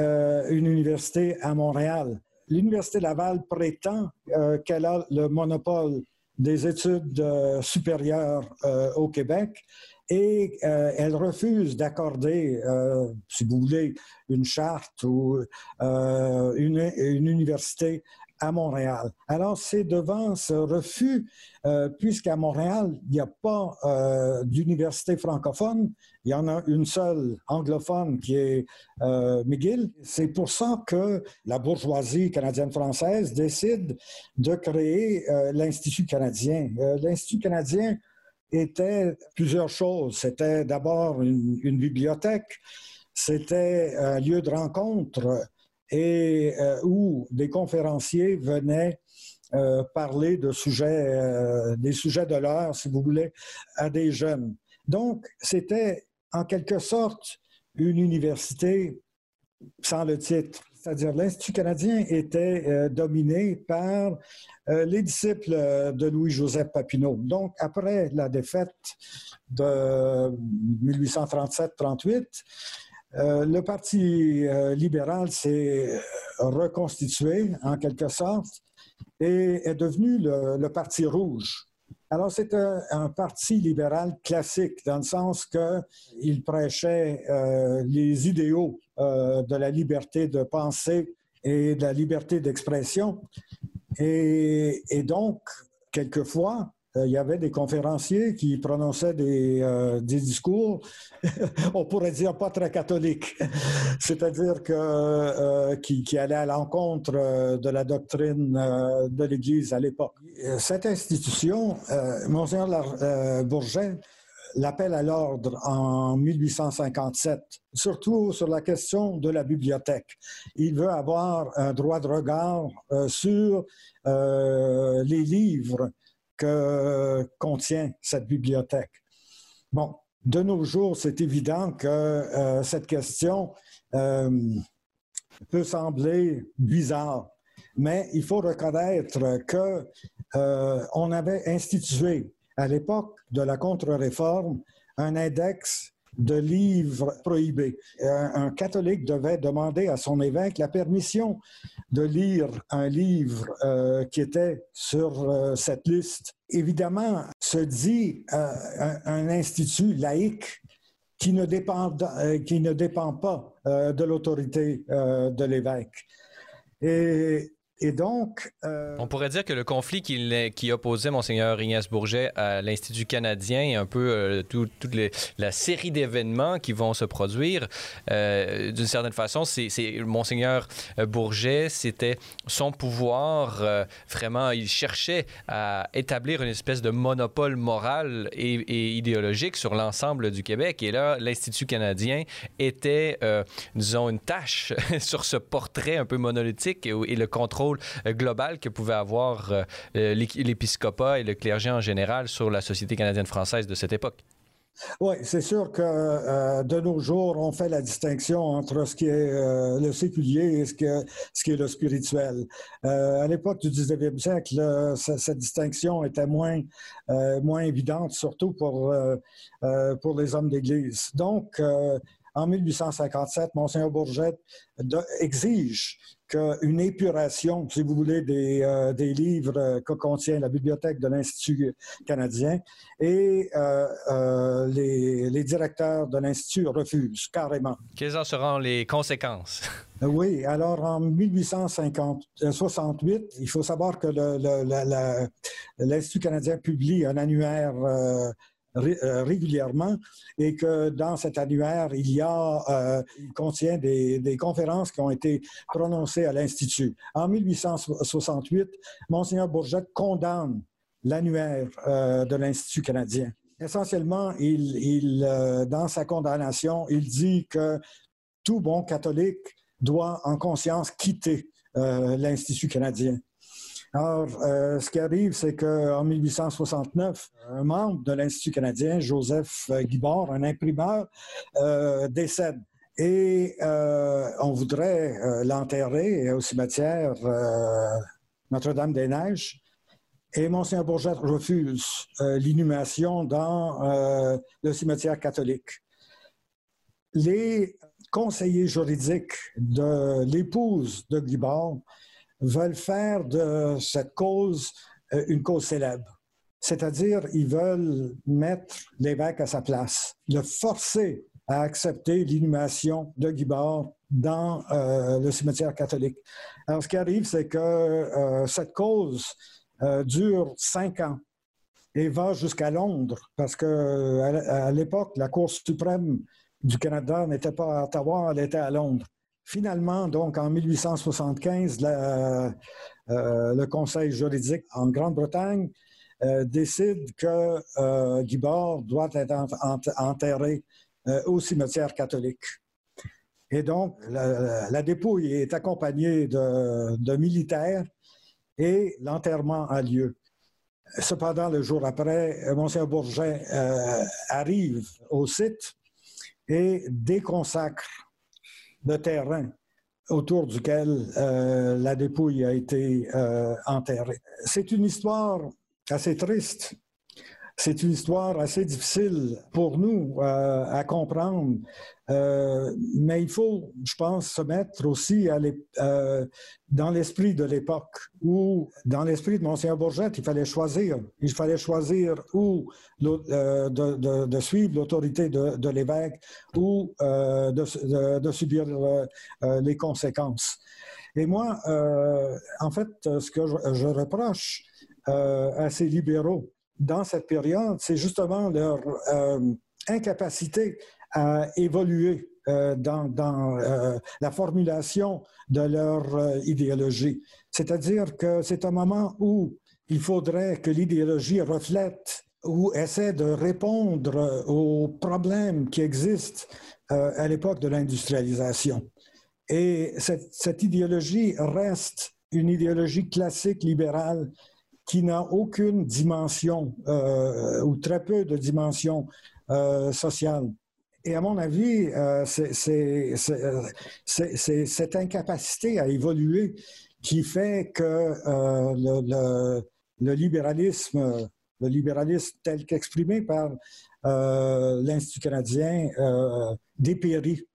une université à Montréal l'Université Laval prétend euh, qu'elle a le monopole des études euh, supérieures euh, au Québec et elle refuse d'accorder, si vous voulez, une charte ou une, une, université à Montréal. Alors, c'est devant ce refus, puisqu'à Montréal, il n'y a pas d'université francophone, il y en a une seule anglophone qui est euh, McGill. C'est pour ça que la bourgeoisie canadienne-française décide de créer l'Institut canadien. L'Institut canadien était plusieurs choses. C'était d'abord une bibliothèque, c'était un lieu de rencontre et euh, où des conférenciers venaient euh, parler euh, des sujets de l'heure, si vous voulez, à des jeunes. Donc, c'était en quelque sorte une université sans le titre. C'est-à-dire l'Institut canadien était dominé par les disciples de Louis-Joseph Papineau. Donc, après la défaite de 1837-38, euh, le Parti euh, libéral s'est euh, reconstitué en quelque sorte et est devenu le, Parti rouge. Alors, c'est un, parti libéral classique dans le sens qu'il prêchait les idéaux de la liberté de penser et de la liberté d'expression. Et, et, donc, quelquefois, euh, il y avait des conférenciers qui prononçaient des, euh, discours, on pourrait dire pas très catholiques, c'est-à-dire que euh, qui, qui, allaient à l'encontre de la doctrine de l'Église à l'époque. Cette institution, Monseigneur Bourget, l'appel à l'ordre en 1857, surtout sur la question de la bibliothèque. Il veut avoir un droit de regard sur les livres que contient cette bibliothèque. Bon, de nos jours, c'est évident que euh, cette question euh, peut sembler bizarre, mais il faut reconnaître que euh, on avait institué à l'époque de la contre-réforme un index de livres prohibés. Un, catholique devait demander à son évêque la permission de lire un livre euh, qui était sur euh, cette liste. Évidemment, se dit euh, un, institut laïque qui ne dépend, qui ne dépend pas de l'autorité de l'évêque. Et et donc. Euh, On pourrait dire que le conflit qui, opposait Monseigneur Ignace Bourget à l'Institut canadien et un peu euh, toute la série d'événements qui vont se produire, euh, d'une certaine façon, c'est Monseigneur Bourget, c'était son pouvoir. vraiment, il cherchait à établir une espèce de monopole moral et, idéologique sur l'ensemble du Québec. Et là, l'Institut canadien était, disons, une tâche sur ce portrait un peu monolithique et le contrôle euh, global que pouvait avoir euh, euh, l'épiscopat et le clergé en général sur la société canadienne-française de cette époque. Oui, c'est sûr que de nos jours, on fait la distinction entre ce qui est le séculier et ce, qui est le spirituel. à l'époque du 19e siècle, cette distinction était moins, moins évidente, surtout pour, pour les hommes d'Église. Donc, en 1857, Monseigneur Bourget exige qu'une épuration, si vous voulez, des, euh, des livres que contient la bibliothèque de l'Institut canadien et euh, euh, les, les, directeurs de l'Institut refusent carrément. Quelles en seront les conséquences? Oui, alors en 1868, il faut savoir que l'Institut canadien publie un annuaire régulièrement et que dans cet annuaire, il y a, euh, contient des, conférences qui ont été prononcées à l'Institut. En 1868, Monseigneur Bourget condamne l'annuaire euh, de l'Institut canadien. Essentiellement, il dans sa condamnation, il dit que tout bon catholique doit en conscience quitter l'Institut canadien. Alors, euh, ce qui arrive, c'est qu'en 1869, un membre de l'Institut canadien, Joseph Guibord, un imprimeur, euh, décède. Et euh, on voudrait l'enterrer au cimetière Notre-Dame-des-Neiges. Et Monseigneur Bourget refuse l'inhumation dans le cimetière catholique. Les conseillers juridiques de l'épouse de Guibord veulent faire de cette cause euh, une cause célèbre. C'est-à-dire, ils veulent mettre l'évêque à sa place, le forcer à accepter l'inhumation de Guibord dans euh, le cimetière catholique. Alors, ce qui arrive, c'est que euh, cette cause dure cinq ans et va jusqu'à Londres, parce que à l'époque, la Cour suprême du Canada n'était pas à Ottawa, elle était à Londres. Finalement, donc en 1875, euh, le Conseil juridique en Grande-Bretagne euh, décide que euh, doit être enterré au cimetière catholique. Et donc, la, dépouille est accompagnée de, militaires et l'enterrement a lieu. Cependant, le jour après, Monseigneur Bourget arrive au site et déconsacre le terrain autour duquel euh, la dépouille a été euh, enterrée. C'est une histoire assez triste c'est une histoire assez difficile pour nous euh, à comprendre, euh, mais il faut, je pense, se mettre aussi à euh, dans l'esprit de l'époque, où dans l'esprit de Monseigneur Bourget, il fallait choisir. Il fallait choisir ou de, de, de, suivre l'autorité de, l'évêque ou de, subir les conséquences. Et moi, en fait, ce que je, je reproche à ces libéraux, dans cette période, c'est justement leur euh, incapacité à évoluer euh, dans, euh, la formulation de leur idéologie. C'est-à-dire que c'est un moment où il faudrait que l'idéologie reflète ou essaie de répondre aux problèmes qui existent à l'époque de l'industrialisation. Et cette idéologie reste une idéologie classique libérale qui n'a aucune dimension ou très peu de dimension sociale. Et à mon avis, c'est cette incapacité à évoluer qui fait que le, le, libéralisme, le libéralisme tel qu'exprimé par l'Institut canadien dépérit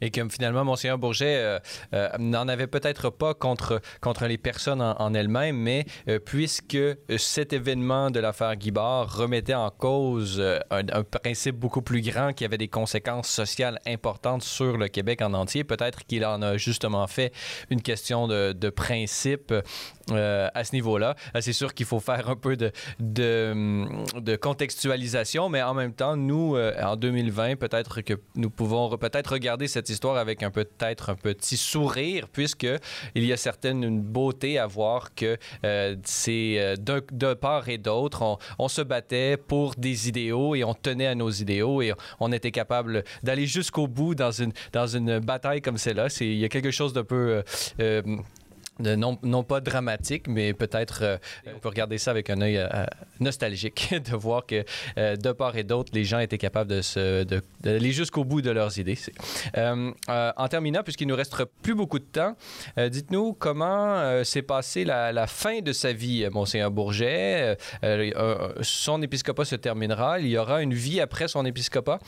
et que finalement, Monseigneur Bourget euh, euh, n'en avait peut-être pas contre, contre les personnes en, elles-mêmes, mais euh, puisque cet événement de l'affaire Guibard remettait en cause un, principe beaucoup plus grand qui avait des conséquences sociales importantes sur le Québec en entier, peut-être qu'il en a justement fait une question de, de principe à ce niveau-là. C'est sûr qu'il faut faire un peu de, de, de, contextualisation, mais en même temps, nous, en 2020, peut-être que nous pouvons peut-être regarder cette histoire avec un peut-être un petit sourire, puisque il y a certaine une beauté à voir que euh, c'est euh, de, part et d'autre, on, se battait pour des idéaux et on tenait à nos idéaux et on était capable d'aller jusqu'au bout dans une, dans une bataille comme celle-là. Il y a quelque chose d'un peu... Euh, non, non, pas dramatique, mais peut-être euh, on peut regarder ça avec un œil euh, nostalgique, de voir que euh, de part et d'autre, les gens étaient capables de d'aller jusqu'au bout de leurs idées. en terminant, puisqu'il nous reste plus beaucoup de temps, dites-nous comment s'est passée la, la, fin de sa vie, Monseigneur Bourget. son épiscopat se terminera. Il y aura une vie après son épiscopat.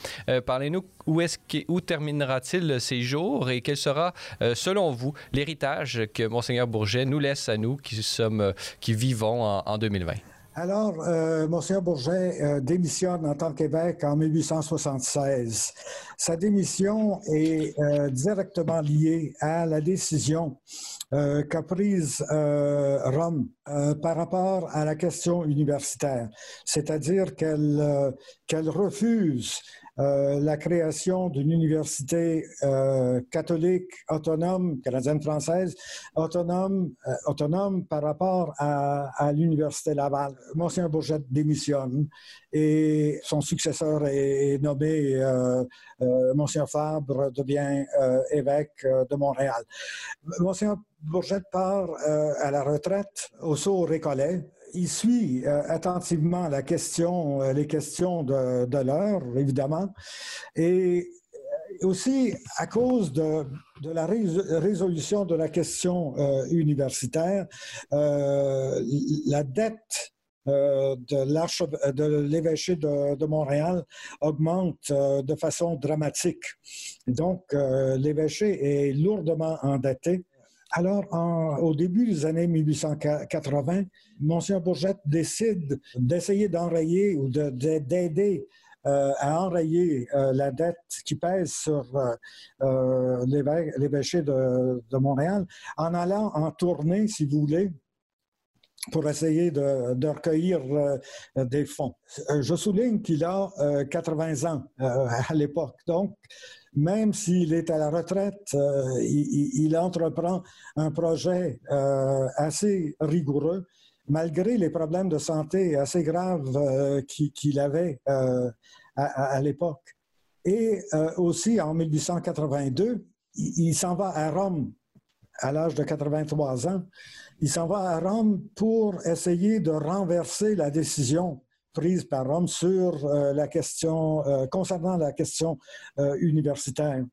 Parlez-nous où, où terminera-t-il ses jours et quel sera, selon vous, l'héritage que Monseigneur Bourget nous laisse à nous qui, sommes, euh, qui vivons en, 2020? Alors, euh, Monseigneur Bourget euh, démissionne en tant qu'évêque en 1876. Sa démission est directement liée à la décision qu'a prise Rome par rapport à la question universitaire, c'est-à-dire qu'elle qu'elle refuse euh, la création d'une université euh, catholique autonome, canadienne-française, autonome, euh, autonome par rapport à, l'Université Laval. Monsieur Bourget démissionne et son successeur est, nommé, Monsieur Fabre devient évêque de Montréal. Monsieur Bourget part à la retraite au Saut Récollet il suit euh, attentivement la question, euh, les questions de, de l'heure, évidemment, et euh, aussi à cause de, de la résolution de la question universitaire, la dette de l'évêché de, de, Montréal augmente de façon dramatique. Donc, l'évêché est lourdement endetté alors, au début des années 1880, Monsieur Bourget décide d'essayer d'enrayer ou d'aider euh, à enrayer euh, la dette qui pèse sur euh, l'évêché de, Montréal en allant en tournée, si vous voulez, pour essayer de, recueillir des fonds. je souligne qu'il a 80 ans à l'époque. Donc, même s'il est à la retraite, euh, il, entreprend un projet euh, assez rigoureux, malgré les problèmes de santé assez graves euh, qu'il avait à, l'époque. Et aussi, en 1882, il, s'en va à Rome à l'âge de 83 ans. Il s'en va à Rome pour essayer de renverser la décision prise par Rome sur euh, la question, euh, concernant la question euh, universitaire.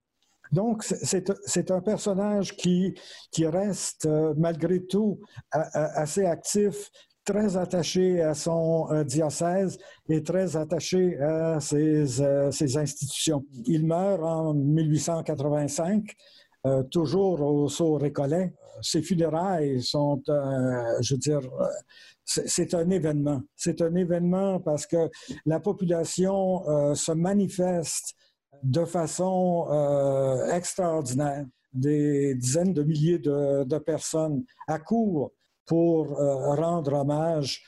Donc, c'est un personnage qui, qui reste malgré tout assez actif, très attaché à son diocèse et très attaché à ses, ses, institutions. Il meurt en 1885, toujours au Saut Récollet. Ses funérailles sont, je veux dire, c'est un événement. C'est un événement parce que la population euh, se manifeste de façon euh, extraordinaire. Des dizaines de milliers de, personnes accourent pour euh, rendre hommage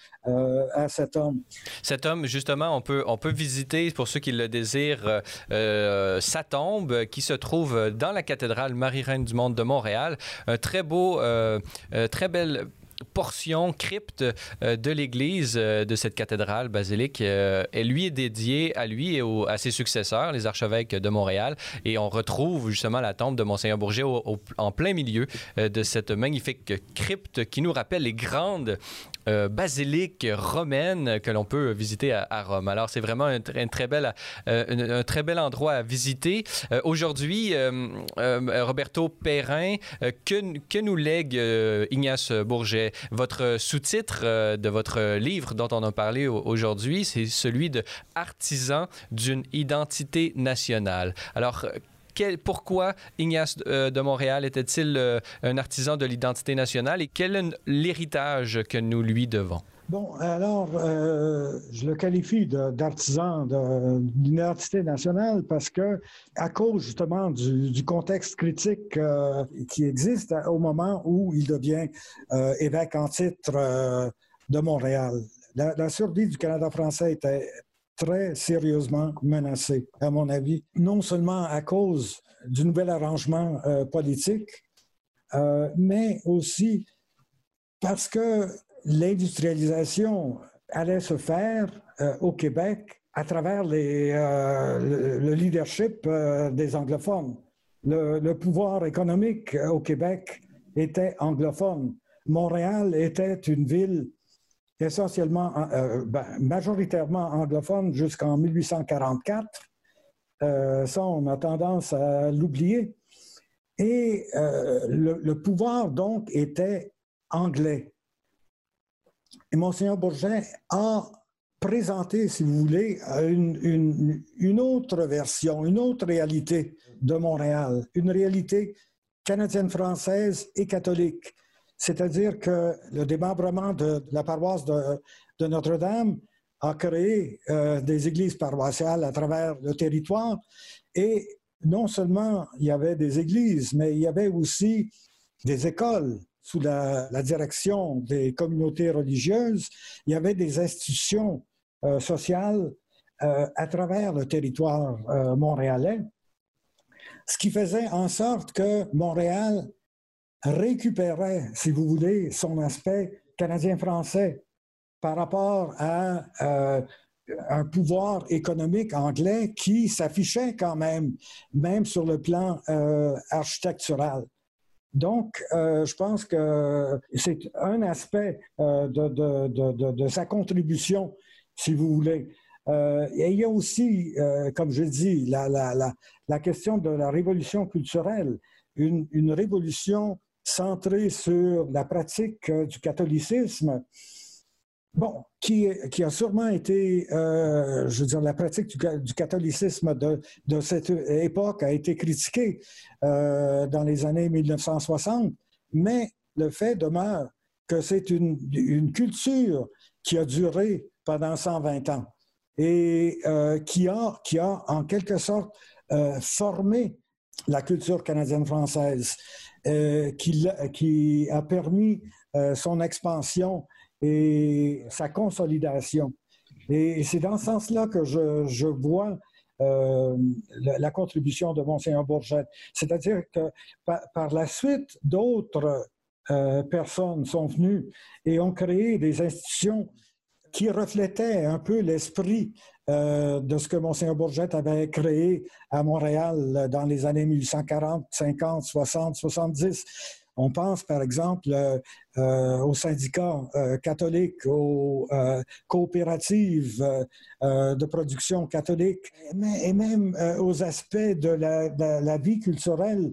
à cet homme. Cet homme, justement, on peut, on peut visiter, pour ceux qui le désirent, sa tombe qui se trouve dans la cathédrale Marie-Reine du Monde de Montréal. Un très beau, très belle portion crypte de l'église de cette cathédrale basilique. et lui est dédié à lui et à ses successeurs, les archevêques de Montréal. Et on retrouve justement la tombe de Monseigneur Bourget en plein milieu de cette magnifique crypte qui nous rappelle les grandes euh, basilique romaine que l'on peut visiter à, Rome. Alors, c'est vraiment un, très bel, euh, un, très bel endroit à visiter. Euh, aujourd'hui, Roberto Perrin, que, que, nous lègue Ignace Bourget? Votre sous-titre de votre livre dont on a parlé aujourd'hui, c'est celui de Artisan d'une identité nationale. Alors, pourquoi Ignace euh, de Montréal était-il euh, un artisan de l'identité nationale et quel est l'héritage que nous lui devons? Bon, alors, euh, je le qualifie d'artisan d'une identité nationale parce que, à cause justement du, contexte critique qui existe au moment où il devient évêque en titre de Montréal. La, la, survie du Canada français était très sérieusement menacé, à mon avis, non seulement à cause du nouvel arrangement euh, politique, euh, mais aussi parce que l'industrialisation allait se faire euh, au Québec à travers les, le, leadership des anglophones. Le, pouvoir économique au Québec était anglophone. Montréal était une ville essentiellement, euh, ben, majoritairement anglophone jusqu'en 1844. Euh, ça, on a tendance à l'oublier. Et euh, le, pouvoir, donc, était anglais. Et Monseigneur Bourget a présenté, si vous voulez, une, autre version, une autre réalité de Montréal, une réalité canadienne-française et catholique. C'est-à-dire que le démembrement de, la paroisse de, Notre-Dame a créé euh, des églises paroissiales à travers le territoire et non seulement il y avait des églises, mais il y avait aussi des écoles sous la, direction des communautés religieuses. Il y avait des institutions euh, sociales euh, à travers le territoire montréalais, ce qui faisait en sorte que Montréal récupérait, si vous voulez, son aspect canadien-français par rapport à euh, un pouvoir économique anglais qui s'affichait quand même, même sur le plan euh, architectural. Donc, euh, je pense que c'est un aspect de, sa contribution, si vous voulez. et il y a aussi, comme je dis, la, la, question de la révolution culturelle, une, révolution centré sur la pratique euh, du catholicisme, bon, qui, a sûrement été, euh, je veux dire, la pratique du, catholicisme de, cette époque a été critiquée euh, dans les années 1960, mais le fait demeure que c'est une, culture qui a duré pendant 120 ans et qui, a, qui a en quelque sorte formé la culture canadienne-française. Euh, qui, qui, a permis euh, son expansion et sa consolidation. Et, c'est dans ce sens-là que je, vois euh, la, contribution de Monseigneur Bourget. C'est-à-dire que par, la suite, d'autres personnes sont venues et ont créé des institutions qui reflétait un peu l'esprit euh, de ce que Monseigneur Bourget avait créé à Montréal dans les années 1840, 50, 60, 70. On pense par exemple euh, euh, aux syndicats catholiques, aux coopératives de production catholique, et même aux aspects de la vie culturelle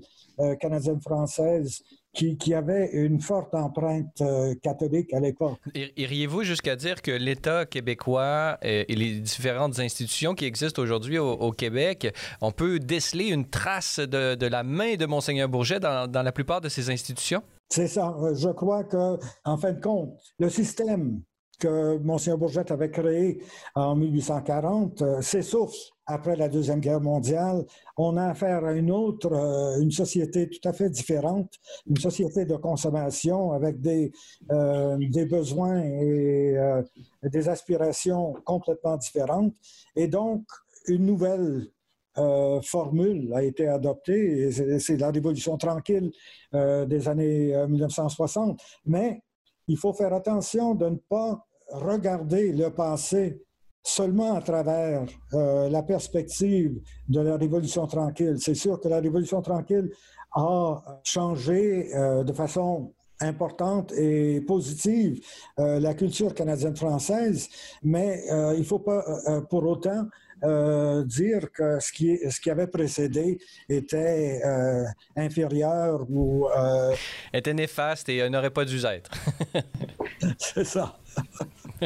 canadienne-française qui, avait une forte empreinte euh, catholique à l'époque. Iriez-vous jusqu'à dire que l'État québécois et, les différentes institutions qui existent aujourd'hui au, Québec, on peut déceler une trace de, la main de Monseigneur Bourget dans, dans la plupart de ces institutions? C'est ça. Je crois que, en fin de compte, le système que Monseigneur Bourget avait créé en 1840 euh, s'essouffle après la Deuxième Guerre mondiale. On a affaire à une autre, euh, une société tout à fait différente, une société de consommation avec des, euh, des besoins et des aspirations complètement différentes. Et donc, une nouvelle formule a été adoptée, c'est la révolution tranquille des années 1960. Mais il faut faire attention de ne pas regarder le passé seulement à travers euh, la perspective de la Révolution tranquille. C'est sûr que la Révolution tranquille a changé euh, de façon importante et positive euh, la culture canadienne-française, mais il ne faut pas pour autant dire que ce qui, ce qui avait précédé était inférieur ou... était néfaste et n'aurait pas dû être. C'est ça.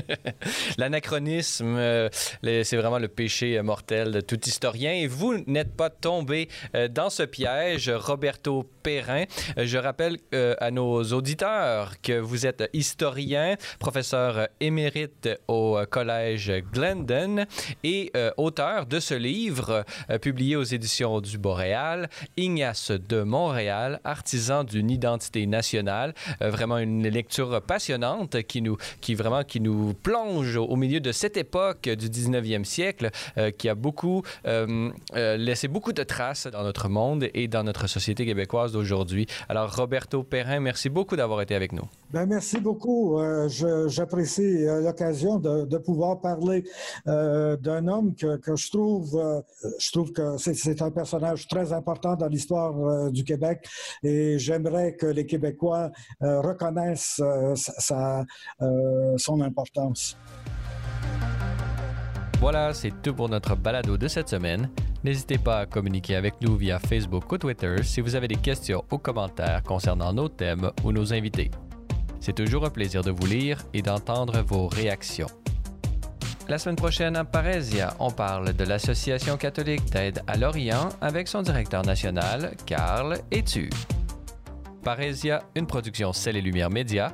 L'anachronisme, euh, c'est vraiment le péché mortel de tout historien. Et vous n'êtes pas tombé euh, dans ce piège, Roberto Perrin. Euh, je rappelle à nos auditeurs que vous êtes historien, professeur émérite au Collège Glendon et auteur de ce livre publié aux éditions du Boréal, Ignace de Montréal, artisan d'une identité nationale. vraiment une lecture passionnante qui nous, qui vraiment, qui nous plonge au milieu de cette époque du 19e siècle euh, qui a beaucoup euh, euh, laissé beaucoup de traces dans notre monde et dans notre société québécoise d'aujourd'hui. Alors, Roberto Perrin, merci beaucoup d'avoir été avec nous. Ben, merci beaucoup. J'apprécie l'occasion de, pouvoir parler d'un homme que, que, je trouve, je trouve que c'est un personnage très important dans l'histoire du Québec et j'aimerais que les Québécois reconnaissent sa, son importance. Voilà, c'est tout pour notre balado de cette semaine. N'hésitez pas à communiquer avec nous via Facebook ou Twitter si vous avez des questions ou commentaires concernant nos thèmes ou nos invités. C'est toujours un plaisir de vous lire et d'entendre vos réactions. La semaine prochaine à Parésia, on parle de l'Association catholique d'aide à l'Orient avec son directeur national, Carl Etu. Parésia, une production Celle et Lumière Média,